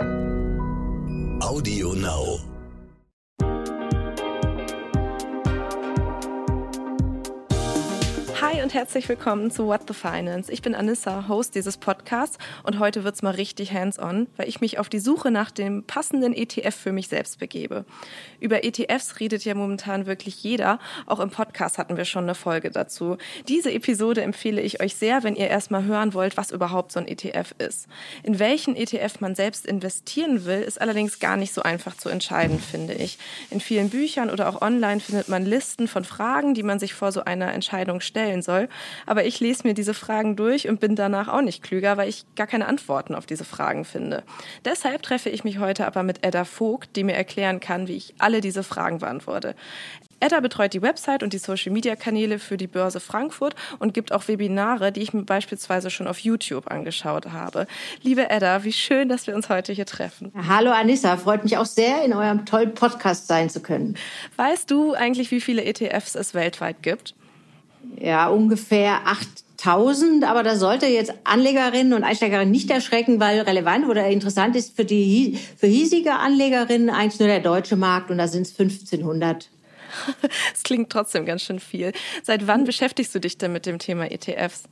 Audio Now. Hi und herzlich willkommen zu What the Finance. Ich bin Anissa, Host dieses Podcasts und heute wird's mal richtig hands-on, weil ich mich auf die Suche nach dem passenden ETF für mich selbst begebe. Über ETFs redet ja momentan wirklich jeder. Auch im Podcast hatten wir schon eine Folge dazu. Diese Episode empfehle ich euch sehr, wenn ihr erstmal hören wollt, was überhaupt so ein ETF ist. In welchen ETF man selbst investieren will, ist allerdings gar nicht so einfach zu entscheiden, finde ich. In vielen Büchern oder auch online findet man Listen von Fragen, die man sich vor so einer Entscheidung stellt stellen soll. Aber ich lese mir diese Fragen durch und bin danach auch nicht klüger, weil ich gar keine Antworten auf diese Fragen finde. Deshalb treffe ich mich heute aber mit Edda Vogt, die mir erklären kann, wie ich alle diese Fragen beantworte. Edda betreut die Website und die Social-Media-Kanäle für die Börse Frankfurt und gibt auch Webinare, die ich mir beispielsweise schon auf YouTube angeschaut habe. Liebe Edda, wie schön, dass wir uns heute hier treffen. Hallo Anissa, freut mich auch sehr, in eurem tollen Podcast sein zu können. Weißt du eigentlich, wie viele ETFs es weltweit gibt? Ja, ungefähr 8000, aber da sollte jetzt Anlegerinnen und Einsteigerinnen nicht erschrecken, weil relevant oder interessant ist für die für hiesige Anlegerinnen eigentlich nur der deutsche Markt und da sind es 1500. Das klingt trotzdem ganz schön viel. Seit wann beschäftigst du dich denn mit dem Thema ETFs?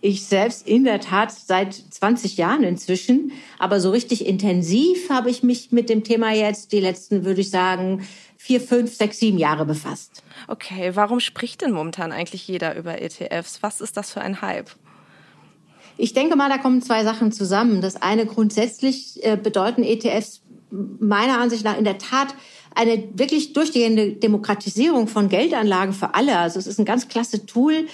Ich selbst in der Tat seit 20 Jahren inzwischen, aber so richtig intensiv habe ich mich mit dem Thema jetzt die letzten, würde ich sagen, vier, fünf, sechs, sieben Jahre befasst. Okay, warum spricht denn momentan eigentlich jeder über ETFs? Was ist das für ein Hype? Ich denke mal, da kommen zwei Sachen zusammen. Das eine grundsätzlich äh, bedeuten ETFs meiner Ansicht nach in der Tat eine wirklich durchgehende Demokratisierung von Geldanlagen für alle. Also es ist ein ganz klasse Tool,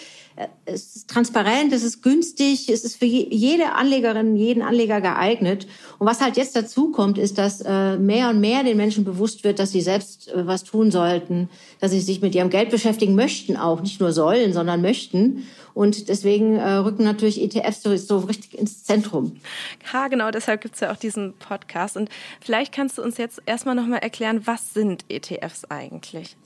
es ist transparent, es ist günstig, es ist für jede Anlegerin, jeden Anleger geeignet. Und was halt jetzt dazu kommt, ist, dass äh, mehr und mehr den Menschen bewusst wird, dass sie selbst äh, was tun sollten, dass sie sich mit ihrem Geld beschäftigen möchten, auch nicht nur sollen, sondern möchten. Und deswegen äh, rücken natürlich ETFs so, so richtig ins Zentrum. Ja, genau, deshalb gibt es ja auch diesen Podcast. Und vielleicht kannst du uns jetzt erstmal nochmal erklären, was sind ETFs eigentlich?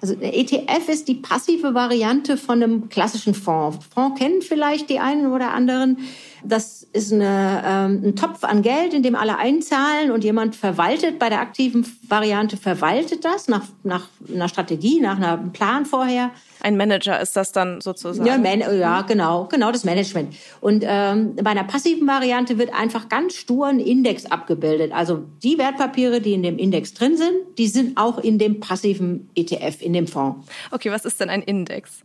Also der ETF ist die passive Variante von einem klassischen Fonds. Fonds kennen vielleicht die einen oder anderen. Das ist eine, ähm, ein Topf an Geld, in dem alle einzahlen und jemand verwaltet bei der aktiven Variante, verwaltet das nach, nach einer Strategie, nach einem Plan vorher. Ein Manager ist das dann sozusagen? Ja, man, ja genau, genau das Management. Und ähm, bei einer passiven Variante wird einfach ganz stur ein Index abgebildet. Also die Wertpapiere, die in dem Index drin sind, die sind auch in dem passiven ETF, in dem Fonds. Okay, was ist denn ein Index?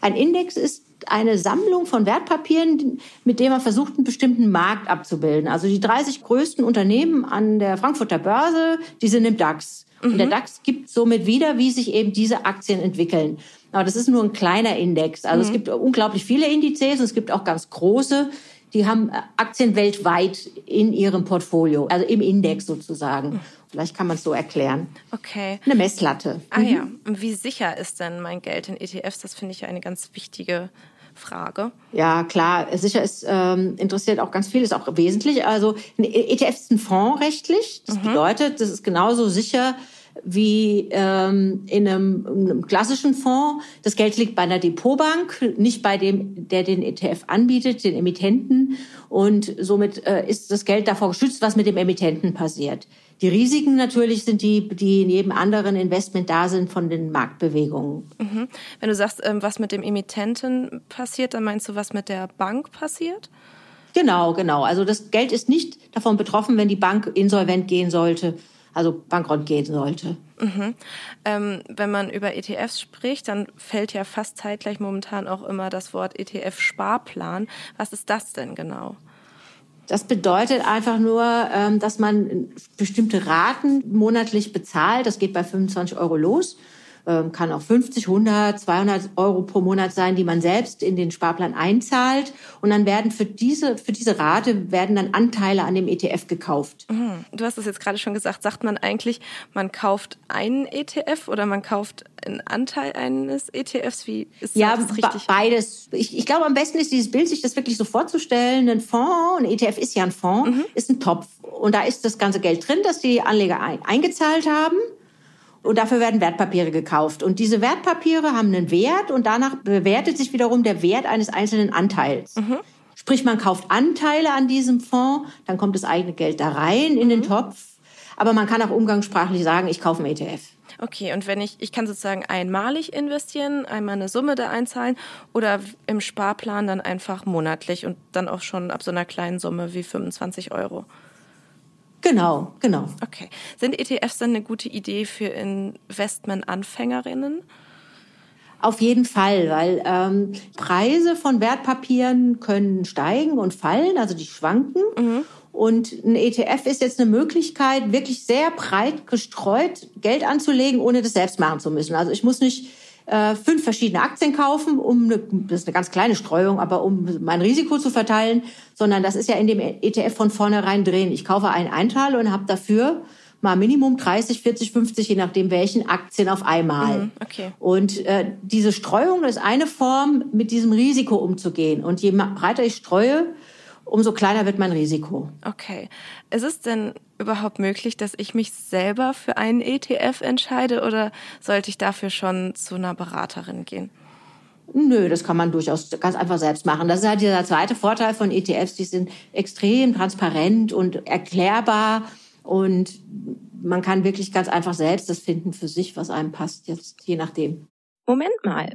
Ein Index ist eine Sammlung von Wertpapieren, mit dem man versucht, einen bestimmten Markt abzubilden. Also die 30 größten Unternehmen an der Frankfurter Börse, die sind im DAX. Und der mhm. DAX gibt somit wieder, wie sich eben diese Aktien entwickeln. Aber das ist nur ein kleiner Index. Also mhm. es gibt unglaublich viele Indizes und es gibt auch ganz große, die haben Aktien weltweit in ihrem Portfolio, also im Index sozusagen. Vielleicht kann man es so erklären. Okay. Eine Messlatte. Ah mhm. ja. Und wie sicher ist denn mein Geld in ETFs? Das finde ich eine ganz wichtige Frage. Ja, klar. Sicher ist ähm, interessiert auch ganz viel, ist auch wesentlich. Also ein ETF ist ein Fonds rechtlich. Das mhm. bedeutet, das ist genauso sicher wie ähm, in einem, einem klassischen Fonds. Das Geld liegt bei einer Depotbank, nicht bei dem, der den ETF anbietet, den Emittenten. Und somit äh, ist das Geld davor geschützt, was mit dem Emittenten passiert. Die Risiken natürlich sind die, die neben anderen Investment da sind von den Marktbewegungen. Mhm. Wenn du sagst, ähm, was mit dem Emittenten passiert, dann meinst du, was mit der Bank passiert? Genau, genau. Also das Geld ist nicht davon betroffen, wenn die Bank insolvent gehen sollte, also bankrott gehen sollte. Mhm. Ähm, wenn man über ETFs spricht, dann fällt ja fast zeitgleich momentan auch immer das Wort ETF-Sparplan. Was ist das denn genau? Das bedeutet einfach nur, ähm, dass man bestimmte Raten monatlich bezahlt. Das geht bei 25 Euro los. Ähm, kann auch 50, 100, 200 Euro pro Monat sein, die man selbst in den Sparplan einzahlt. Und dann werden für diese, für diese Rate werden dann Anteile an dem ETF gekauft. Mhm. Du hast es jetzt gerade schon gesagt. Sagt man eigentlich, man kauft einen ETF oder man kauft einen Anteil eines ETFs? Wie ist ja, das richtig? beides. Ich, ich glaube, am besten ist dieses Bild, sich das wirklich so vorzustellen. Ein Fonds, ein ETF ist ja ein Fonds, mhm. ist ein Topf. Und da ist das ganze Geld drin, das die Anleger ein, eingezahlt haben. Und dafür werden Wertpapiere gekauft. Und diese Wertpapiere haben einen Wert und danach bewertet sich wiederum der Wert eines einzelnen Anteils. Mhm. Sprich, man kauft Anteile an diesem Fonds, dann kommt das eigene Geld da rein in den mhm. Topf. Aber man kann auch umgangssprachlich sagen, ich kaufe einen ETF. Okay, und wenn ich, ich kann sozusagen einmalig investieren, einmal eine Summe da einzahlen oder im Sparplan dann einfach monatlich und dann auch schon ab so einer kleinen Summe wie 25 Euro. Genau, genau. Okay. Sind ETFs dann eine gute Idee für Investmentanfängerinnen? Auf jeden Fall, weil ähm, Preise von Wertpapieren können steigen und fallen, also die schwanken. Mhm. Und ein ETF ist jetzt eine Möglichkeit, wirklich sehr breit gestreut Geld anzulegen, ohne das selbst machen zu müssen. Also ich muss nicht äh, fünf verschiedene Aktien kaufen, um eine, das ist eine ganz kleine Streuung, aber um mein Risiko zu verteilen, sondern das ist ja in dem ETF von vornherein drin. Ich kaufe einen Einteil und habe dafür mal Minimum 30, 40, 50, je nachdem welchen Aktien auf einmal. Mhm, okay. Und äh, diese Streuung ist eine Form, mit diesem Risiko umzugehen. Und je breiter ich streue, umso kleiner wird mein Risiko. Okay. Ist es denn überhaupt möglich, dass ich mich selber für einen ETF entscheide oder sollte ich dafür schon zu einer Beraterin gehen? Nö, das kann man durchaus ganz einfach selbst machen. Das ist halt dieser zweite Vorteil von ETFs. Die sind extrem transparent und erklärbar und man kann wirklich ganz einfach selbst das finden für sich, was einem passt, jetzt je nachdem. Moment mal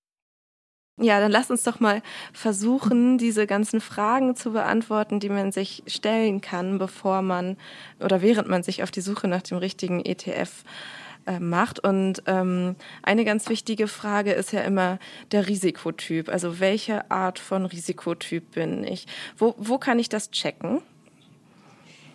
Ja, dann lass uns doch mal versuchen, diese ganzen Fragen zu beantworten, die man sich stellen kann, bevor man oder während man sich auf die Suche nach dem richtigen ETF äh, macht. Und ähm, eine ganz wichtige Frage ist ja immer der Risikotyp. Also welche Art von Risikotyp bin ich? Wo, wo kann ich das checken?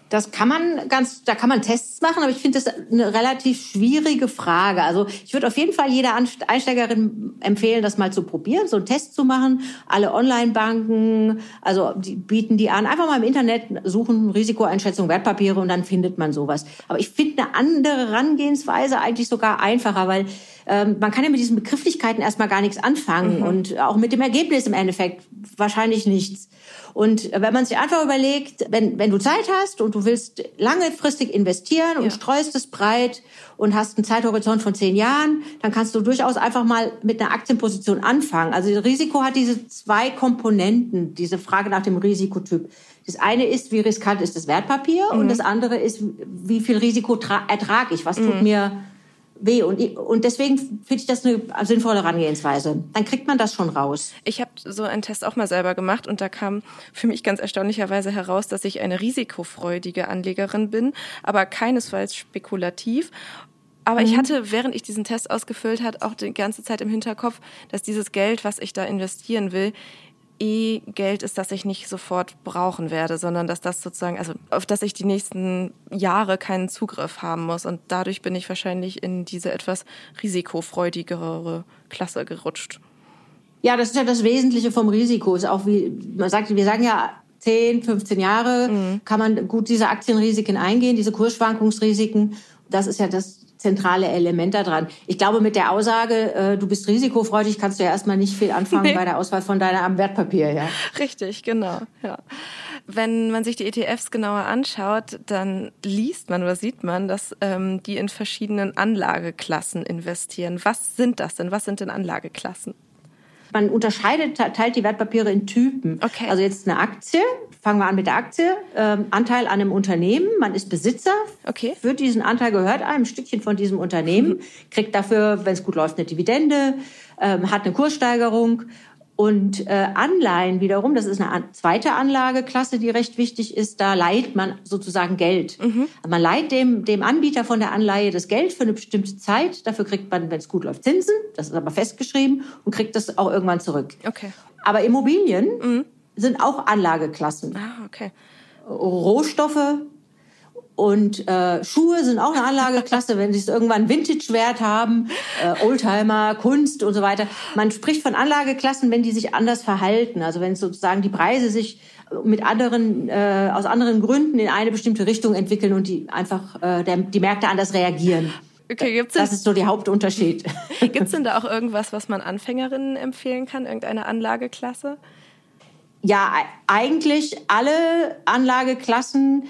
Das kann man ganz, da kann man Tests machen, aber ich finde das eine relativ schwierige Frage. Also ich würde auf jeden Fall jeder Einsteigerin empfehlen, das mal zu probieren, so einen Test zu machen. Alle Online-Banken, also die bieten die an. Einfach mal im Internet suchen, Risikoeinschätzung, Wertpapiere und dann findet man sowas. Aber ich finde eine andere Herangehensweise eigentlich sogar einfacher, weil ähm, man kann ja mit diesen Begrifflichkeiten erstmal gar nichts anfangen mhm. und auch mit dem Ergebnis im Endeffekt wahrscheinlich nichts. Und wenn man sich einfach überlegt, wenn, wenn du Zeit hast und du willst langfristig investieren und ja. streust es breit und hast einen Zeithorizont von zehn Jahren, dann kannst du durchaus einfach mal mit einer Aktienposition anfangen. Also das Risiko hat diese zwei Komponenten, diese Frage nach dem Risikotyp. Das eine ist, wie riskant ist das Wertpapier mhm. und das andere ist, wie viel Risiko ertrage ich, was tut mhm. mir weh. Und, und deswegen finde ich das eine sinnvolle Herangehensweise. Dann kriegt man das schon raus. Ich habe so einen Test auch mal selber gemacht und da kam für mich ganz erstaunlicherweise heraus, dass ich eine risikofreudige Anlegerin bin, aber keinesfalls spekulativ. Aber mhm. ich hatte, während ich diesen Test ausgefüllt hat, auch die ganze Zeit im Hinterkopf, dass dieses Geld, was ich da investieren will, eh Geld ist, das ich nicht sofort brauchen werde, sondern dass das sozusagen, also auf das ich die nächsten Jahre keinen Zugriff haben muss. Und dadurch bin ich wahrscheinlich in diese etwas risikofreudigere Klasse gerutscht. Ja, das ist ja das Wesentliche vom Risiko. Ist auch wie, man sagt, wir sagen ja, 10, 15 Jahre mhm. kann man gut diese Aktienrisiken eingehen, diese Kursschwankungsrisiken. Das ist ja das zentrale Element daran. Ich glaube, mit der Aussage, äh, du bist risikofreudig, kannst du ja erstmal nicht viel anfangen nee. bei der Auswahl von deinem Wertpapier. Ja. Richtig, genau. Ja. Wenn man sich die ETFs genauer anschaut, dann liest man oder sieht man, dass ähm, die in verschiedenen Anlageklassen investieren. Was sind das denn? Was sind denn Anlageklassen? Man unterscheidet, teilt die Wertpapiere in Typen. Okay. Also jetzt eine Aktie, fangen wir an mit der Aktie, ähm, Anteil an einem Unternehmen, man ist Besitzer, okay. für diesen Anteil gehört einem ein Stückchen von diesem Unternehmen, mhm. kriegt dafür, wenn es gut läuft, eine Dividende, ähm, hat eine Kurssteigerung und äh, Anleihen wiederum, das ist eine zweite Anlageklasse, die recht wichtig ist. Da leiht man sozusagen Geld. Mhm. Man leiht dem, dem Anbieter von der Anleihe das Geld für eine bestimmte Zeit. Dafür kriegt man, wenn es gut läuft, Zinsen. Das ist aber festgeschrieben und kriegt das auch irgendwann zurück. Okay. Aber Immobilien mhm. sind auch Anlageklassen. Ah, okay. Rohstoffe, und äh, Schuhe sind auch eine Anlageklasse, wenn sie irgendwann Vintage-Wert haben, äh, Oldtimer, Kunst und so weiter. Man spricht von Anlageklassen, wenn die sich anders verhalten. Also wenn sozusagen die Preise sich mit anderen, äh, aus anderen Gründen in eine bestimmte Richtung entwickeln und die einfach äh, der, die Märkte anders reagieren. Okay, gibt's das ist so der Hauptunterschied. Gibt es denn da auch irgendwas, was man Anfängerinnen empfehlen kann, irgendeine Anlageklasse? Ja, eigentlich alle Anlageklassen,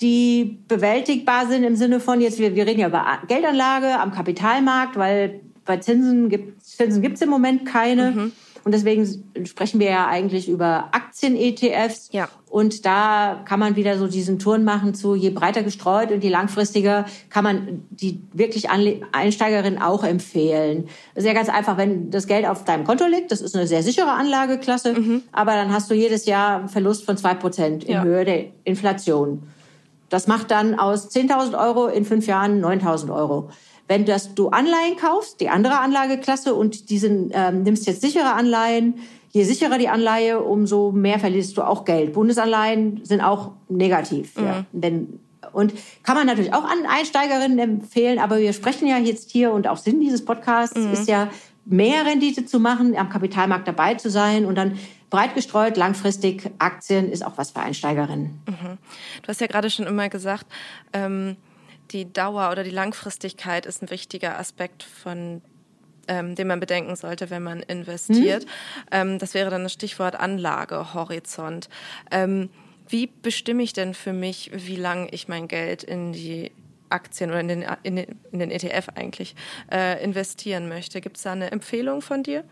die bewältigbar sind im Sinne von jetzt, wir, wir reden ja über Geldanlage am Kapitalmarkt, weil bei Zinsen gibt Zinsen gibt's im Moment keine. Mhm. Und deswegen sprechen wir ja eigentlich über Aktien-ETFs. Ja. Und da kann man wieder so diesen Turn machen zu, je breiter gestreut und je langfristiger, kann man die wirklich Einsteigerinnen auch empfehlen. Das ist ja ganz einfach, wenn das Geld auf deinem Konto liegt, das ist eine sehr sichere Anlageklasse, mhm. aber dann hast du jedes Jahr einen Verlust von zwei Prozent in ja. Höhe der Inflation. Das macht dann aus 10.000 Euro in fünf Jahren 9.000 Euro. Wenn das, du Anleihen kaufst, die andere Anlageklasse, und diesen ähm, nimmst jetzt sichere Anleihen, je sicherer die Anleihe, umso mehr verlierst du auch Geld. Bundesanleihen sind auch negativ. Mhm. Ja. Wenn, und kann man natürlich auch an Einsteigerinnen empfehlen, aber wir sprechen ja jetzt hier und auch Sinn dieses Podcasts mhm. ist ja, mehr Rendite zu machen, am Kapitalmarkt dabei zu sein und dann breit gestreut, langfristig Aktien ist auch was für Einsteigerinnen. Mhm. Du hast ja gerade schon immer gesagt, ähm, die Dauer oder die Langfristigkeit ist ein wichtiger Aspekt von ähm, den man bedenken sollte, wenn man investiert. Mhm. Ähm, das wäre dann das Stichwort Anlagehorizont. Ähm, wie bestimme ich denn für mich, wie lange ich mein Geld in die Aktien oder in den, in den, in den ETF eigentlich äh, investieren möchte? Gibt es da eine Empfehlung von dir?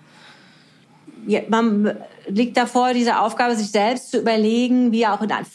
Man liegt davor, diese Aufgabe, sich selbst zu überlegen, wie auch in einem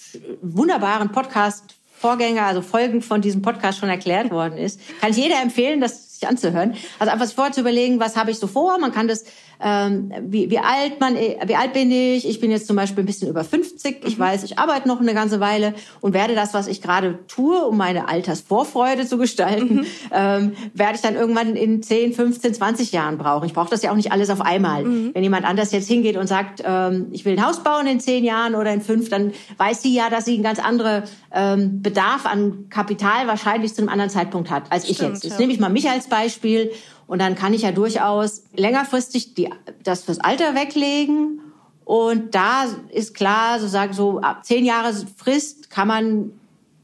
wunderbaren Podcast Vorgänger, also Folgen von diesem Podcast schon erklärt worden ist. Kann ich jeder empfehlen, das sich anzuhören. Also einfach vorher zu überlegen, was habe ich so vor? Man kann das ähm, wie, wie alt man, wie alt bin ich? Ich bin jetzt zum Beispiel ein bisschen über 50. Ich mhm. weiß, ich arbeite noch eine ganze Weile und werde das, was ich gerade tue, um meine Altersvorfreude zu gestalten, mhm. ähm, werde ich dann irgendwann in 10, 15, 20 Jahren brauchen. Ich brauche das ja auch nicht alles auf einmal. Mhm. Wenn jemand anders jetzt hingeht und sagt, ähm, ich will ein Haus bauen in 10 Jahren oder in 5, dann weiß sie ja, dass sie einen ganz anderen ähm, Bedarf an Kapital wahrscheinlich zu einem anderen Zeitpunkt hat als Stimmt, ich jetzt. Jetzt ja. nehme ich mal mich als Beispiel und dann kann ich ja durchaus längerfristig die, das fürs Alter weglegen. Und da ist klar, sozusagen so ab zehn Jahre Frist kann man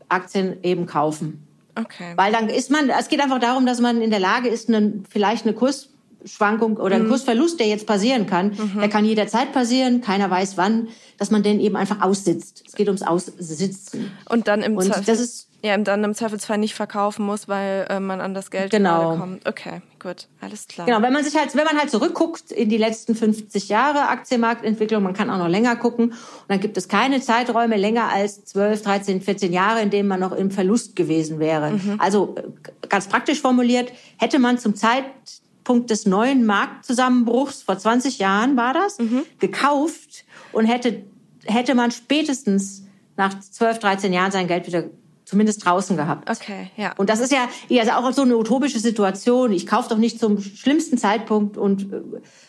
Aktien eben kaufen. Okay. Weil dann ist man, es geht einfach darum, dass man in der Lage ist, eine, vielleicht eine Kursschwankung oder einen mhm. Kursverlust, der jetzt passieren kann, mhm. der kann jederzeit passieren, keiner weiß wann, dass man den eben einfach aussitzt. Es geht ums Aussitzen. Und dann im Und das ist ja, dann im Zweifelsfall nicht verkaufen muss, weil äh, man an das Geld genau. kommt. Okay, gut, alles klar. Genau, wenn man sich halt, wenn man halt zurückguckt in die letzten 50 Jahre Aktienmarktentwicklung, man kann auch noch länger gucken, und dann gibt es keine Zeiträume länger als 12, 13, 14 Jahre, in denen man noch im Verlust gewesen wäre. Mhm. Also äh, ganz praktisch formuliert, hätte man zum Zeitpunkt des neuen Marktzusammenbruchs vor 20 Jahren war das mhm. gekauft und hätte hätte man spätestens nach 12, 13 Jahren sein Geld wieder zumindest draußen gehabt. Okay, ja. Und das ist ja, also auch so eine utopische Situation. Ich kaufe doch nicht zum schlimmsten Zeitpunkt und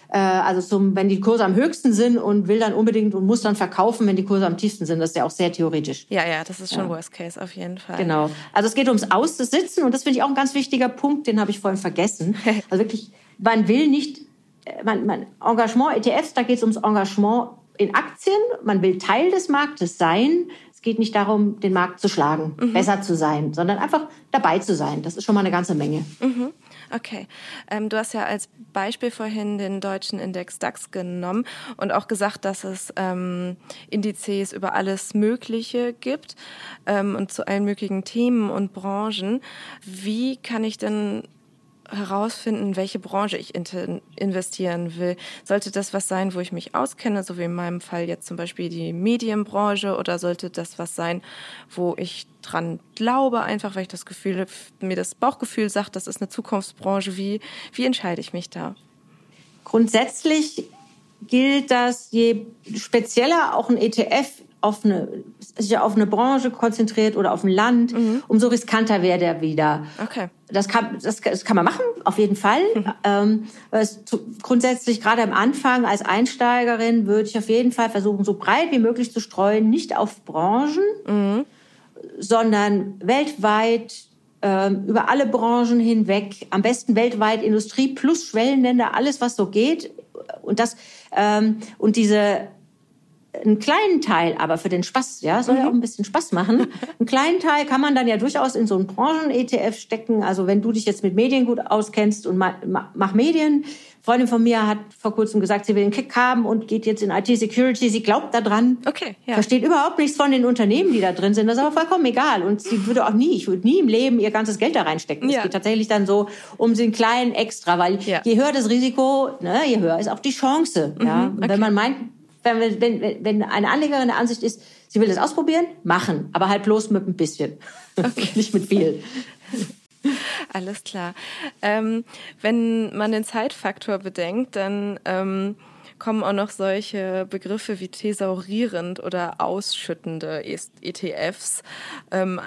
äh, also zum, wenn die Kurse am höchsten sind und will dann unbedingt und muss dann verkaufen, wenn die Kurse am tiefsten sind. Das ist ja auch sehr theoretisch. Ja, ja, das ist schon ja. Worst Case auf jeden Fall. Genau. Also es geht ums Aussitzen und das finde ich auch ein ganz wichtiger Punkt, den habe ich vorhin vergessen. Also wirklich, man will nicht, äh, man, man Engagement, ETFs, da geht es ums Engagement in Aktien. Man will Teil des Marktes sein. Es geht nicht darum, den Markt zu schlagen, mhm. besser zu sein, sondern einfach dabei zu sein. Das ist schon mal eine ganze Menge. Mhm. Okay. Ähm, du hast ja als Beispiel vorhin den deutschen Index DAX genommen und auch gesagt, dass es ähm, Indizes über alles Mögliche gibt ähm, und zu allen möglichen Themen und Branchen. Wie kann ich denn herausfinden, welche Branche ich investieren will. Sollte das was sein, wo ich mich auskenne, so wie in meinem Fall jetzt zum Beispiel die Medienbranche, oder sollte das was sein, wo ich dran glaube, einfach weil ich das Gefühl, mir das Bauchgefühl sagt, das ist eine Zukunftsbranche. Wie, wie entscheide ich mich da? Grundsätzlich gilt, dass je spezieller auch ein ETF auf eine, sich auf eine Branche konzentriert oder auf ein Land, mhm. umso riskanter wäre der wieder. Okay. Das kann, das, das kann man machen, auf jeden Fall. Mhm. Ähm, grundsätzlich, gerade am Anfang als Einsteigerin, würde ich auf jeden Fall versuchen, so breit wie möglich zu streuen, nicht auf Branchen, mhm. sondern weltweit ähm, über alle Branchen hinweg, am besten weltweit Industrie plus Schwellenländer, alles was so geht. Und das ähm, und diese einen kleinen Teil, aber für den Spaß, ja, soll ja auch mhm. ein bisschen Spaß machen. Einen kleinen Teil kann man dann ja durchaus in so einen Branchen-ETF stecken. Also wenn du dich jetzt mit Medien gut auskennst und mach Medien. Freundin von mir hat vor kurzem gesagt, sie will einen Kick haben und geht jetzt in IT-Security. Sie glaubt da dran. Okay, ja. Versteht überhaupt nichts von den Unternehmen, die da drin sind. Das ist aber vollkommen egal. Und sie würde auch nie, ich würde nie im Leben ihr ganzes Geld da reinstecken. Ja. Es geht tatsächlich dann so um den kleinen Extra, weil ja. je höher das Risiko, ne, je höher ist auch die Chance. Mhm, ja. Okay. Wenn man meint, wenn, wenn, wenn eine Anlegerin der Ansicht ist, sie will das ausprobieren, machen, aber halt bloß mit ein bisschen, okay. nicht mit viel. Alles klar. Ähm, wenn man den Zeitfaktor bedenkt, dann ähm, kommen auch noch solche Begriffe wie thesaurierend oder ausschüttende ETFs ähm,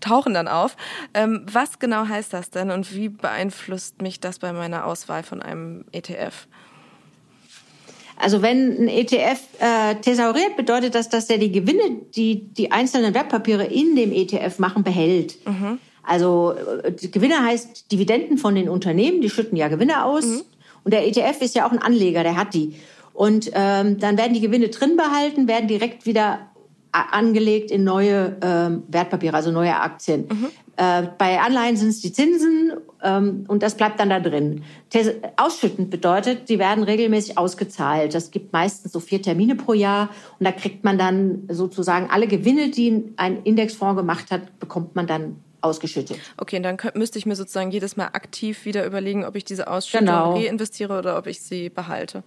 tauchen dann auf. Ähm, was genau heißt das denn und wie beeinflusst mich das bei meiner Auswahl von einem ETF? Also wenn ein ETF äh, thesauriert, bedeutet das, dass der die Gewinne, die die einzelnen Wertpapiere in dem ETF machen, behält. Mhm. Also äh, Gewinne heißt Dividenden von den Unternehmen, die schütten ja Gewinne aus. Mhm. Und der ETF ist ja auch ein Anleger, der hat die. Und ähm, dann werden die Gewinne drin behalten, werden direkt wieder angelegt in neue ähm, Wertpapiere, also neue Aktien. Mhm. Äh, bei Anleihen sind es die Zinsen und das bleibt dann da drin. Ausschüttend bedeutet, die werden regelmäßig ausgezahlt. Das gibt meistens so vier Termine pro Jahr und da kriegt man dann sozusagen alle Gewinne, die ein Indexfonds gemacht hat, bekommt man dann ausgeschüttet. Okay, und dann könnt, müsste ich mir sozusagen jedes Mal aktiv wieder überlegen, ob ich diese Ausschüttung genau. reinvestiere oder ob ich sie behalte.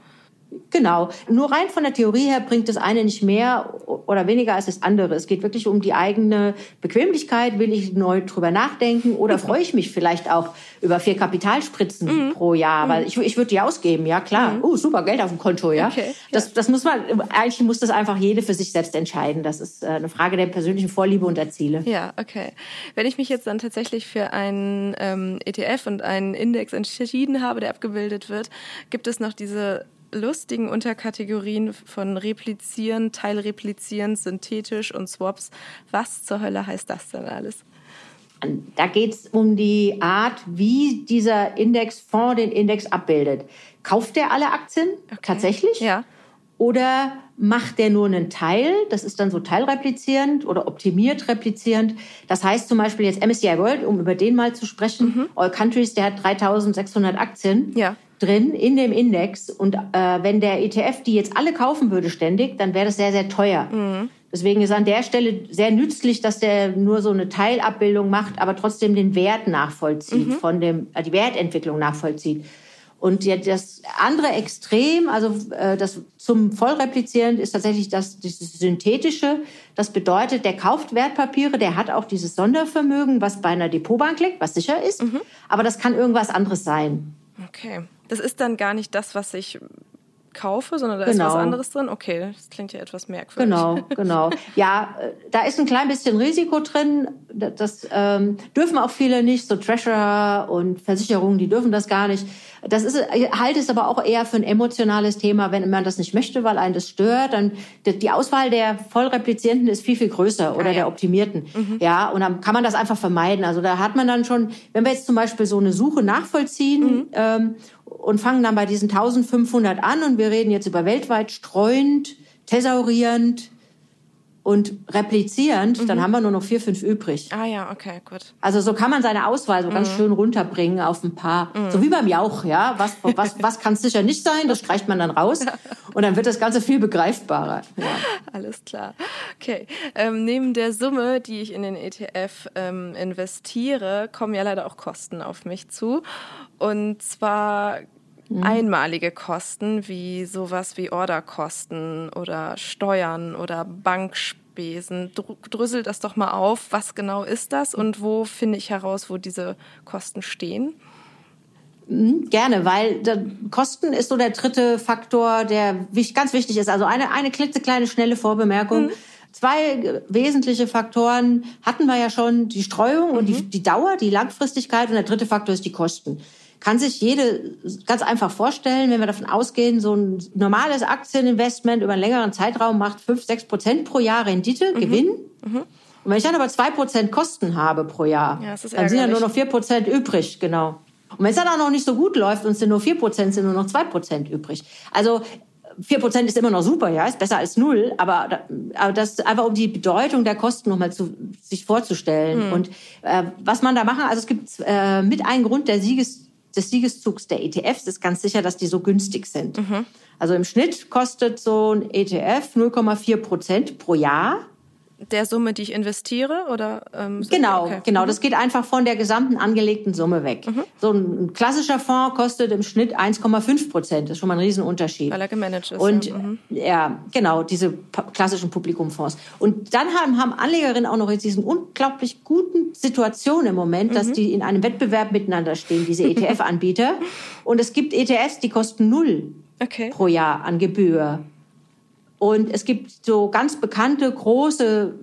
Genau. Nur rein von der Theorie her bringt das eine nicht mehr oder weniger als das andere. Es geht wirklich um die eigene Bequemlichkeit. Will ich neu drüber nachdenken oder freue ich mich vielleicht auch über vier Kapitalspritzen mhm. pro Jahr? Mhm. Weil ich, ich würde die ausgeben, ja klar. Mhm. Oh, super, Geld auf dem Konto, ja. Okay, das, das muss man, eigentlich muss das einfach jede für sich selbst entscheiden. Das ist äh, eine Frage der persönlichen Vorliebe und der Ziele. Ja, okay. Wenn ich mich jetzt dann tatsächlich für einen ähm, ETF und einen Index entschieden habe, der abgebildet wird, gibt es noch diese lustigen Unterkategorien von Replizieren, Teilreplizieren, synthetisch und Swaps. Was zur Hölle heißt das denn alles? Da geht es um die Art, wie dieser Indexfonds den Index abbildet. Kauft der alle Aktien okay. tatsächlich? Ja. Oder macht der nur einen Teil? Das ist dann so teilreplizierend oder optimiert replizierend. Das heißt zum Beispiel jetzt MSCI World, um über den mal zu sprechen, mhm. All Countries, der hat 3600 Aktien. Ja drin in dem Index. Und äh, wenn der ETF die jetzt alle kaufen würde ständig, dann wäre das sehr, sehr teuer. Mhm. Deswegen ist an der Stelle sehr nützlich, dass der nur so eine Teilabbildung macht, aber trotzdem den Wert nachvollzieht, mhm. von dem, äh, die Wertentwicklung nachvollzieht. Und das andere Extrem, also äh, das zum Vollreplizierend ist tatsächlich das, dieses synthetische. Das bedeutet, der kauft Wertpapiere, der hat auch dieses Sondervermögen, was bei einer Depotbank liegt, was sicher ist, mhm. aber das kann irgendwas anderes sein. Okay. Das ist dann gar nicht das, was ich kaufe, sondern da genau. ist was genau. anderes drin. Okay, das klingt ja etwas merkwürdig. Genau, genau. Ja, äh, da ist ein klein bisschen Risiko drin. Das ähm, dürfen auch viele nicht. So Treasurer und Versicherungen, die dürfen das gar nicht. Das ist halt es aber auch eher für ein emotionales Thema, wenn man das nicht möchte, weil einen das stört. Dann die Auswahl der Vollreplizierenden ist viel viel größer oder ah, ja. der Optimierten. Mhm. Ja, und dann kann man das einfach vermeiden. Also da hat man dann schon, wenn wir jetzt zum Beispiel so eine Suche nachvollziehen mhm. ähm, und fangen dann bei diesen 1500 an. Und wir reden jetzt über weltweit streuend, thesaurierend und replizierend, mhm. dann haben wir nur noch vier, fünf übrig. Ah ja, okay, gut. Also so kann man seine Auswahl so mhm. ganz schön runterbringen auf ein paar. Mhm. So wie beim Jauch, ja. Was, was, was kann es sicher nicht sein? Das streicht man dann raus. Und dann wird das Ganze viel begreifbarer. Ja. Alles klar. Okay. Ähm, neben der Summe, die ich in den ETF ähm, investiere, kommen ja leider auch Kosten auf mich zu. Und zwar mhm. einmalige Kosten wie sowas wie Orderkosten oder Steuern oder Bankspesen. Drüssel das doch mal auf. Was genau ist das und wo finde ich heraus, wo diese Kosten stehen? Mhm, gerne, weil Kosten ist so der dritte Faktor, der ganz wichtig ist. Also eine, eine klitzekleine, schnelle Vorbemerkung. Mhm. Zwei wesentliche Faktoren hatten wir ja schon, die Streuung mhm. und die, mhm. die Dauer, die Langfristigkeit und der dritte Faktor ist die Kosten kann sich jede ganz einfach vorstellen, wenn wir davon ausgehen, so ein normales Aktieninvestment über einen längeren Zeitraum macht fünf, sechs Prozent pro Jahr Rendite, mhm. Gewinn. Mhm. Und wenn ich dann aber zwei Prozent Kosten habe pro Jahr, ja, dann sind ja nur noch vier Prozent übrig, genau. Und wenn es dann auch noch nicht so gut läuft und es sind nur vier Prozent, sind nur noch zwei Prozent übrig. Also vier Prozent ist immer noch super, ja, ist besser als null, aber, aber das einfach um die Bedeutung der Kosten nochmal zu sich vorzustellen. Mhm. Und äh, was man da machen, also es gibt äh, mit einem Grund der Sieges des Siegeszugs der ETFs ist ganz sicher, dass die so günstig sind. Mhm. Also im Schnitt kostet so ein ETF 0,4 Prozent pro Jahr der Summe, die ich investiere, oder? Ähm, so? Genau, okay. genau. Mhm. Das geht einfach von der gesamten angelegten Summe weg. Mhm. So ein klassischer Fonds kostet im Schnitt 1,5 Prozent. Das ist schon mal ein Riesenunterschied. Weil er gemanagt ist. Und ja, mhm. ja genau, diese klassischen Publikumfonds. Und dann haben, haben Anlegerinnen auch noch in diesen unglaublich guten Situationen im Moment, dass mhm. die in einem Wettbewerb miteinander stehen, diese ETF-Anbieter. Und es gibt ETFs, die kosten null okay. pro Jahr an Gebühr. Und es gibt so ganz bekannte große,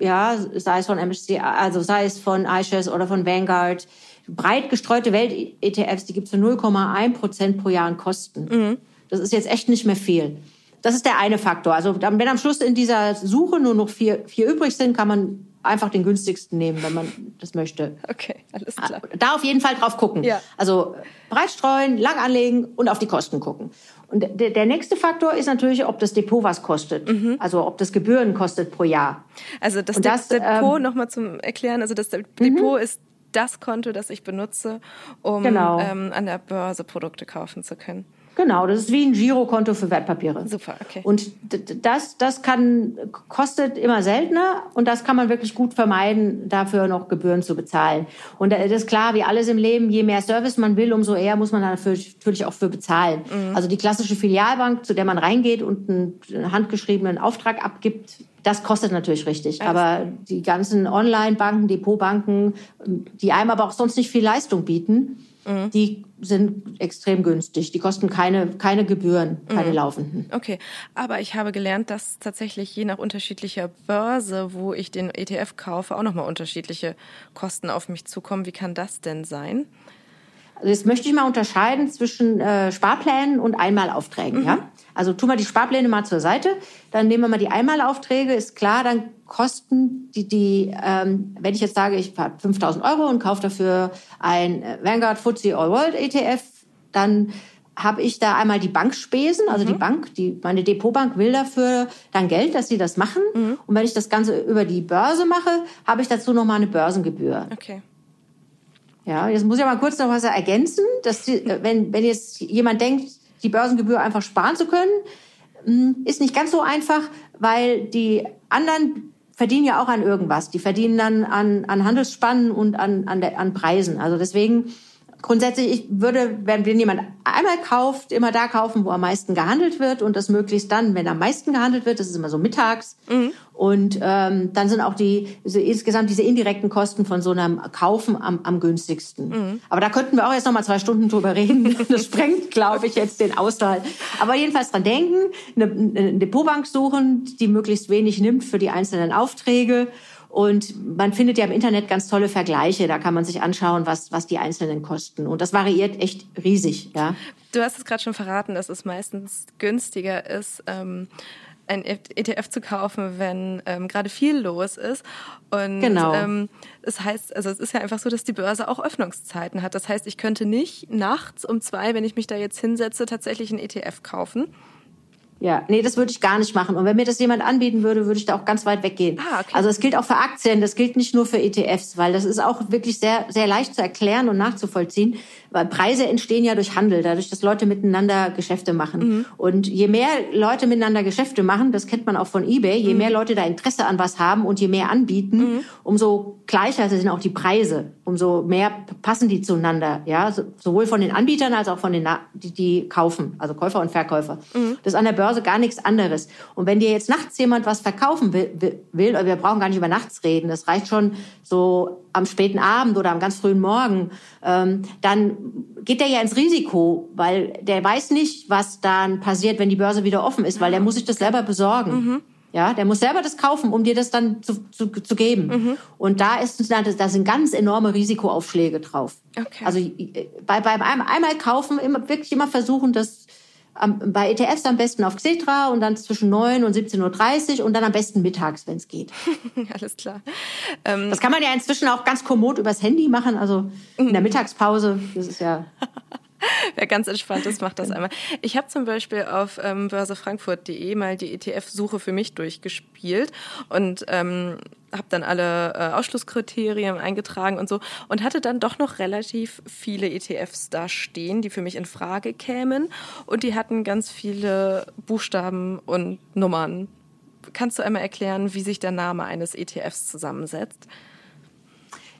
ja, sei es von MSCI, also sei es von iShares oder von Vanguard, breit gestreute Welt-ETFs, die gibt es für 0,1 Prozent pro Jahr an Kosten. Mhm. Das ist jetzt echt nicht mehr viel. Das ist der eine Faktor. Also wenn am Schluss in dieser Suche nur noch vier, vier übrig sind, kann man einfach den günstigsten nehmen, wenn man das möchte. Okay, alles klar. Da auf jeden Fall drauf gucken. Ja. Also breit streuen, lang anlegen und auf die Kosten gucken. Und der, der nächste Faktor ist natürlich, ob das Depot was kostet. Mhm. Also ob das Gebühren kostet pro Jahr. Also das, das Depot, ähm, nochmal zum Erklären, also das Depot mhm. ist das Konto, das ich benutze, um genau. ähm, an der Börse Produkte kaufen zu können. Genau, das ist wie ein Girokonto für Wertpapiere. Super, okay. Und das, das kann, kostet immer seltener und das kann man wirklich gut vermeiden, dafür noch Gebühren zu bezahlen. Und das ist klar, wie alles im Leben, je mehr Service man will, umso eher muss man dafür natürlich auch für bezahlen. Mhm. Also die klassische Filialbank, zu der man reingeht und einen handgeschriebenen Auftrag abgibt, das kostet natürlich richtig. Aber die ganzen Online-Banken, Depotbanken, die einem aber auch sonst nicht viel Leistung bieten, Mhm. Die sind extrem günstig. Die kosten keine, keine Gebühren, keine mhm. laufenden. Okay, aber ich habe gelernt, dass tatsächlich je nach unterschiedlicher Börse, wo ich den ETF kaufe, auch nochmal unterschiedliche Kosten auf mich zukommen. Wie kann das denn sein? Also jetzt möchte ich mal unterscheiden zwischen äh, Sparplänen und Einmalaufträgen. Mhm. Ja? Also tun wir die Sparpläne mal zur Seite, dann nehmen wir mal die Einmalaufträge. Ist klar, dann kosten die, die ähm, wenn ich jetzt sage, ich habe 5000 Euro und kaufe dafür ein äh, Vanguard FTSE All World ETF, dann habe ich da einmal die Bankspesen, also mhm. die Bank, die meine Depotbank will dafür dann Geld, dass sie das machen. Mhm. Und wenn ich das Ganze über die Börse mache, habe ich dazu noch mal eine Börsengebühr. Okay. Ja, jetzt muss ich aber kurz noch was ergänzen, dass die, wenn wenn jetzt jemand denkt, die Börsengebühr einfach sparen zu können, hm, ist nicht ganz so einfach, weil die anderen verdienen ja auch an irgendwas. Die verdienen dann an, an Handelsspannen und an, an, der, an Preisen. Also deswegen grundsätzlich, ich würde, wenn, wenn jemand einmal kauft, immer da kaufen, wo am meisten gehandelt wird und das möglichst dann, wenn am meisten gehandelt wird, das ist immer so mittags. Mhm. Und ähm, dann sind auch die also insgesamt diese indirekten Kosten von so einem Kaufen am, am günstigsten. Mhm. Aber da könnten wir auch jetzt noch mal zwei Stunden drüber reden. Das sprengt, glaube ich, jetzt den Auswahl. Aber jedenfalls dran denken, eine, eine Depotbank suchen, die möglichst wenig nimmt für die einzelnen Aufträge und man findet ja im Internet ganz tolle Vergleiche. Da kann man sich anschauen, was, was die einzelnen kosten. Und das variiert echt riesig. Ja. Du hast es gerade schon verraten, dass es meistens günstiger ist. Ähm ein ETF zu kaufen, wenn ähm, gerade viel los ist. Und genau. ähm, es heißt, also es ist ja einfach so, dass die Börse auch Öffnungszeiten hat. Das heißt, ich könnte nicht nachts um zwei, wenn ich mich da jetzt hinsetze, tatsächlich einen ETF kaufen Ja, nee, das würde ich gar nicht machen. Und wenn mir das jemand anbieten würde, würde ich da auch ganz weit weggehen. Ah, okay. Also es gilt auch für Aktien, das gilt nicht nur für ETFs, weil das ist auch wirklich sehr, sehr leicht zu erklären und nachzuvollziehen. Weil Preise entstehen ja durch Handel, dadurch, dass Leute miteinander Geschäfte machen. Mhm. Und je mehr Leute miteinander Geschäfte machen, das kennt man auch von eBay, je Mhm. mehr Leute da Interesse an was haben und je mehr anbieten, umso gleicher sind auch die Preise, umso mehr passen die zueinander. Ja, so, sowohl von den Anbietern als auch von den, die, die kaufen, also Käufer und Verkäufer. Das ist an der Börse gar nichts anderes. Und wenn dir jetzt nachts jemand was verkaufen will, will, wir brauchen gar nicht über nachts reden, das reicht schon so am späten Abend oder am ganz frühen Morgen, ähm, dann geht der ja ins Risiko, weil der weiß nicht, was dann passiert, wenn die Börse wieder offen ist, weil der muss sich das selber besorgen. Ja, der muss selber das kaufen, um dir das dann zu, zu, zu geben. Und da ist da sind ganz enorme Risikoaufschläge drauf. Okay. Also äh, bei, beim ein- einmal kaufen immer wirklich immer versuchen, das am, bei ETFs am besten auf Xetra und dann zwischen 9 und 17.30 Uhr und dann am besten mittags, wenn es geht. Alles klar. Ähm, Das kann man ja inzwischen auch ganz kommod übers Handy machen, also in der Mittagspause. Das ist ja Wer ganz entspannt ist, macht das einmal. Ich habe zum Beispiel auf ähm, börsefrankfurt.de mal die ETF-Suche für mich durchgespielt und ähm, habe dann alle äh, Ausschlusskriterien eingetragen und so und hatte dann doch noch relativ viele ETFs da stehen, die für mich in Frage kämen und die hatten ganz viele Buchstaben und Nummern. Kannst du einmal erklären, wie sich der Name eines ETFs zusammensetzt?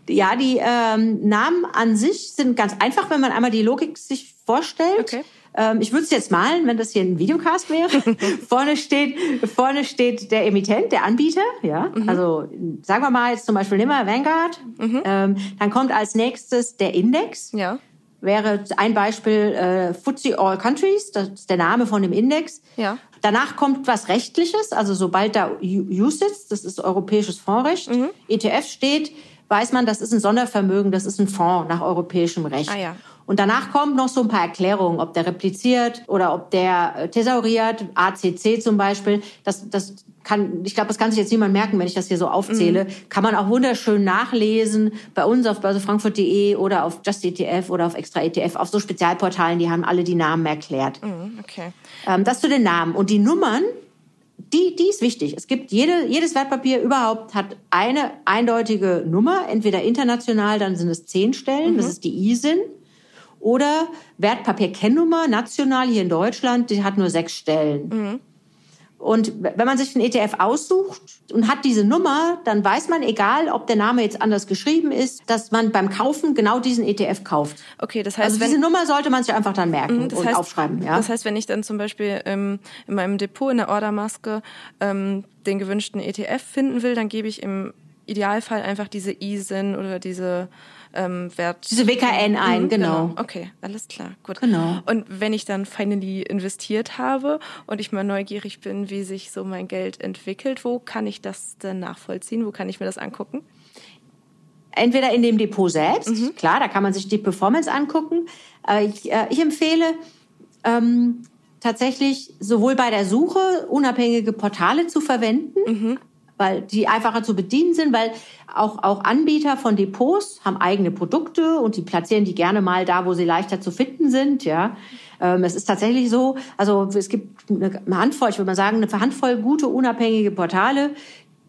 Ja, die ähm, Namen an sich sind ganz einfach, wenn man einmal die Logik sich vorstellt. Okay. Ähm, ich würde es jetzt malen, wenn das hier ein Videocast wäre. vorne steht, vorne steht der Emittent, der Anbieter. Ja, also sagen wir mal jetzt zum Beispiel nehmen wir Vanguard. Ähm, dann kommt als nächstes der Index. Ja. Wäre ein Beispiel äh, FTSE All Countries, das ist der Name von dem Index. Ja. Danach kommt was Rechtliches, also sobald da U- USITS, das ist europäisches Fondsrecht, ETF steht, weiß man, das ist ein Sondervermögen, das ist ein Fonds nach europäischem Recht. Ah ja. Und danach kommen noch so ein paar Erklärungen, ob der repliziert oder ob der äh, thesauriert, ACC zum Beispiel. Das, das kann, ich glaube, das kann sich jetzt niemand merken, wenn ich das hier so aufzähle. Kann man auch wunderschön nachlesen bei uns auf börsefrankfurt.de oder auf Just ETF oder auf Extra ETF, auf so Spezialportalen, die haben alle die Namen erklärt. Mhm, Okay. Ähm, das zu den Namen. Und die Nummern, die, die ist wichtig. Es gibt jede, jedes Wertpapier überhaupt hat eine eindeutige Nummer, entweder international, dann sind es zehn Stellen, das ist die ISIN. Oder Wertpapierkennnummer, national hier in Deutschland, die hat nur sechs Stellen. Und wenn man sich einen ETF aussucht und hat diese Nummer, dann weiß man, egal ob der Name jetzt anders geschrieben ist, dass man beim Kaufen genau diesen ETF kauft. Okay, das heißt, Also wenn, diese Nummer sollte man sich einfach dann merken Das und heißt, aufschreiben. Ja? das heißt, wenn ich dann zum Beispiel ähm, in meinem Depot in der Ordermaske ähm, den gewünschten ETF finden will, dann gebe ich im Idealfall einfach diese ISIN oder diese ähm, Wert. Diese WKN ein, Mhm, genau. Okay, alles klar, gut. Genau. Und wenn ich dann finally investiert habe und ich mal neugierig bin, wie sich so mein Geld entwickelt, wo kann ich das denn nachvollziehen? Wo kann ich mir das angucken? entweder in dem Depot selbst, klar, da kann man sich die Performance angucken. Äh, ich, äh, ich empfehle ähm, tatsächlich sowohl bei der Suche unabhängige Portale zu verwenden, weil die einfacher zu bedienen sind, weil auch, auch Anbieter von Depots haben eigene Produkte und die platzieren die gerne mal da, wo sie leichter zu finden sind, ja. Ähm, es ist tatsächlich so, also es gibt eine Handvoll, ich würde mal sagen, eine Handvoll gute unabhängige Portale,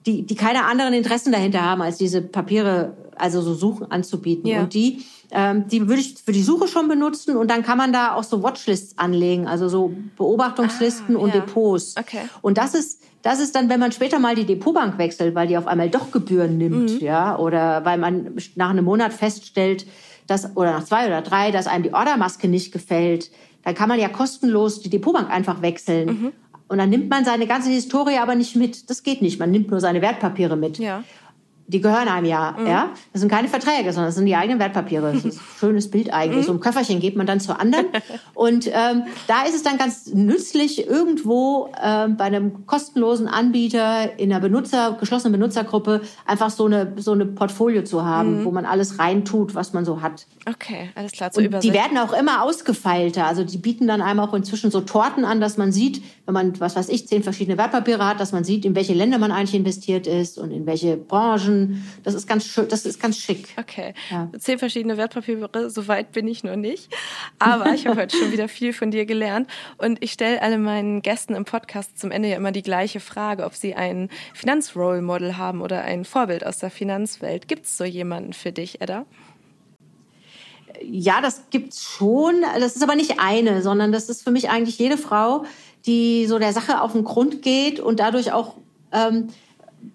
die, die keine anderen Interessen dahinter haben, als diese Papiere, also so Suchen anzubieten. Ja. Und die, ähm, die würde ich für die Suche schon benutzen und dann kann man da auch so Watchlists anlegen, also so Beobachtungslisten Ah, und ja. Depots. Okay. Und das ist, das ist dann, wenn man später mal die Depotbank wechselt, weil die auf einmal doch Gebühren nimmt, Mhm. ja, oder weil man nach einem Monat feststellt, dass, oder nach zwei oder drei, dass einem die Ordermaske nicht gefällt, dann kann man ja kostenlos die Depotbank einfach wechseln. Mhm. Und dann nimmt man seine ganze Historie aber nicht mit. Das geht nicht. Man nimmt nur seine Wertpapiere mit. Ja. Die gehören einem ja, ja. Das sind keine Verträge, sondern das sind die eigenen Wertpapiere. Das ist ein schönes Bild eigentlich. So ein Köfferchen geht man dann zur anderen. Und ähm, da ist es dann ganz nützlich, irgendwo ähm, bei einem kostenlosen Anbieter in einer Benutzer, geschlossenen Benutzergruppe einfach so eine, so eine Portfolio zu haben, wo man alles reintut, was man so hat. Okay, alles klar. Zu Und die werden auch immer ausgefeilter. Also die bieten dann einem auch inzwischen so Torten an, dass man sieht, wenn man, was weiß ich, zehn verschiedene Wertpapiere hat, dass man sieht, in welche Länder man eigentlich investiert ist und in welche Branchen Gagen. Das ist ganz schön, das ist ganz schick. Okay. Ja. Zehn verschiedene Wertpapiere, so weit bin ich noch nicht. Aber ich habe heute schon wieder viel von dir gelernt. Und ich stelle alle meinen Gästen im Podcast zum Ende ja immer die gleiche Frage, ob sie ein Finanzrole Model haben oder ein Vorbild aus der Finanzwelt. Gibt es so jemanden für dich, Edda? Ja, das gibt's schon. Das ist aber nicht eine, sondern das ist für mich eigentlich jede Frau, die so der Sache auf den Grund geht und dadurch auch ähm,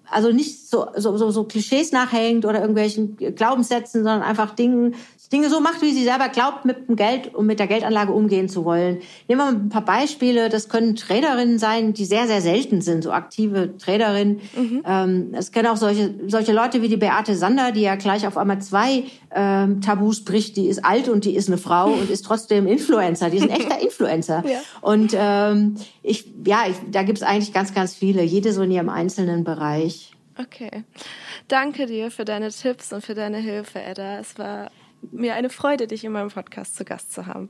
also nicht so, so, so, so Klischees nachhängt oder irgendwelchen Glaubenssätzen, sondern einfach Dingen Dinge so macht, wie sie selber glaubt, mit dem Geld und mit der Geldanlage umgehen zu wollen. Nehmen wir mal ein paar Beispiele. Das können Traderinnen sein, die sehr, sehr selten sind, so aktive Traderinnen. Mhm. Ähm, es können auch solche, solche Leute wie die Beate Sander, die ja gleich auf einmal zwei ähm, Tabus bricht. Die ist alt und die ist eine Frau und ist trotzdem Influencer. Die ist ein echter Influencer. ja. Und ähm, ich, ja, ich, da gibt's eigentlich ganz, ganz viele. Jede so in ihrem einzelnen Bereich. Okay. Danke dir für deine Tipps und für deine Hilfe, Edda. Es war mir eine Freude, dich in meinem Podcast zu Gast zu haben.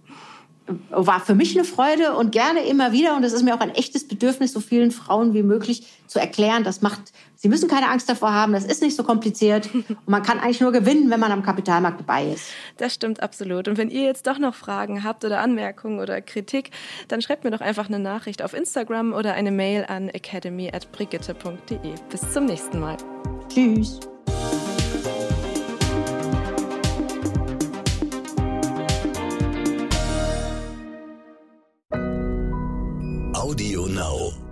War für mich eine Freude und gerne immer wieder. Und es ist mir auch ein echtes Bedürfnis, so vielen Frauen wie möglich zu erklären. Das macht, sie müssen keine Angst davor haben. Das ist nicht so kompliziert. Und man kann eigentlich nur gewinnen, wenn man am Kapitalmarkt dabei ist. Das stimmt absolut. Und wenn ihr jetzt doch noch Fragen habt oder Anmerkungen oder Kritik, dann schreibt mir doch einfach eine Nachricht auf Instagram oder eine Mail an academy@brigitte.de. Bis zum nächsten Mal. Tschüss. now.